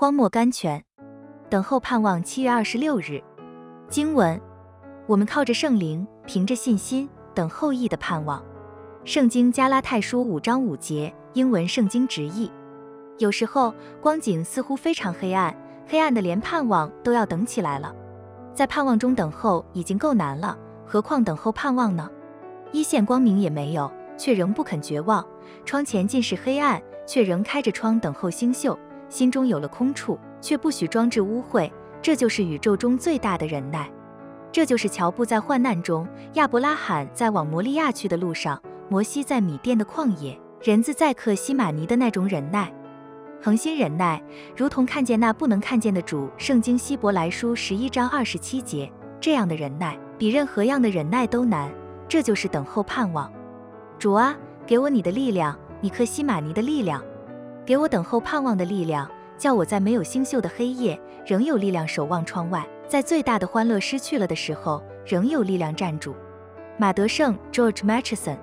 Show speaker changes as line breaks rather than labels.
荒漠甘泉，等候盼望。七月二十六日，经文：我们靠着圣灵，凭着信心等候义的盼望。圣经加拉太书五章五节，英文圣经直译。有时候光景似乎非常黑暗，黑暗的连盼望都要等起来了。在盼望中等候已经够难了，何况等候盼望呢？一线光明也没有，却仍不肯绝望。窗前尽是黑暗，却仍开着窗等候星宿。心中有了空处，却不许装置污秽。这就是宇宙中最大的忍耐。这就是乔布在患难中，亚伯拉罕在往摩利亚去的路上，摩西在米甸的旷野，人子在克西马尼的那种忍耐。恒心忍耐，如同看见那不能看见的主。圣经希伯来书十一章二十七节，这样的忍耐比任何样的忍耐都难。这就是等候盼望。主啊，给我你的力量，你克西马尼的力量，给我等候盼望的力量，叫我在没有星宿的黑夜，仍有力量守望窗外；在最大的欢乐失去了的时候，仍有力量站住。马德胜 （George Matheson）。